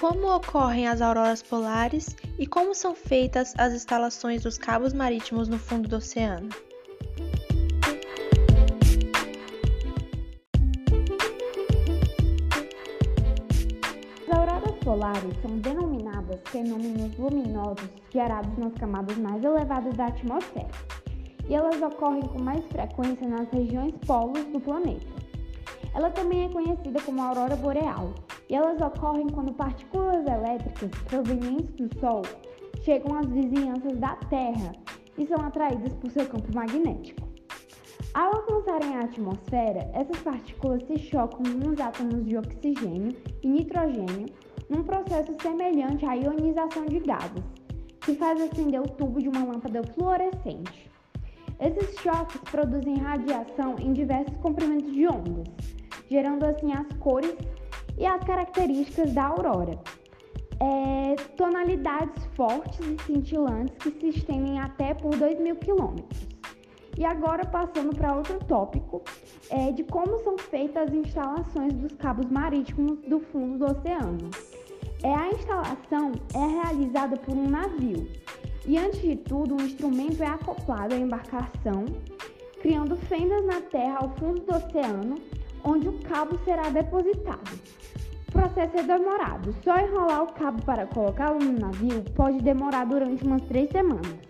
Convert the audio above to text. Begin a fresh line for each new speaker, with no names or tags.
Como ocorrem as auroras polares e como são feitas as instalações dos cabos marítimos no fundo do oceano?
As auroras polares são denominadas fenômenos luminosos gerados nas camadas mais elevadas da atmosfera, e elas ocorrem com mais frequência nas regiões polos do planeta. Ela também é conhecida como aurora boreal e elas ocorrem quando partículas elétricas provenientes do Sol chegam às vizinhanças da Terra e são atraídas por seu campo magnético. Ao alcançarem a atmosfera, essas partículas se chocam nos átomos de oxigênio e nitrogênio num processo semelhante à ionização de gases, que faz acender o tubo de uma lâmpada fluorescente. Esses choques produzem radiação em diversos comprimentos de ondas, gerando assim as cores e as características da aurora. É, tonalidades fortes e cintilantes que se estendem até por 2 mil quilômetros. E agora passando para outro tópico, é, de como são feitas as instalações dos cabos marítimos do fundo do oceano. É, a instalação é realizada por um navio e, antes de tudo, o um instrumento é acoplado à embarcação, criando fendas na terra ao fundo do oceano onde o cabo será depositado. O processo é demorado, só enrolar o cabo para colocá-lo no navio pode demorar durante umas três semanas.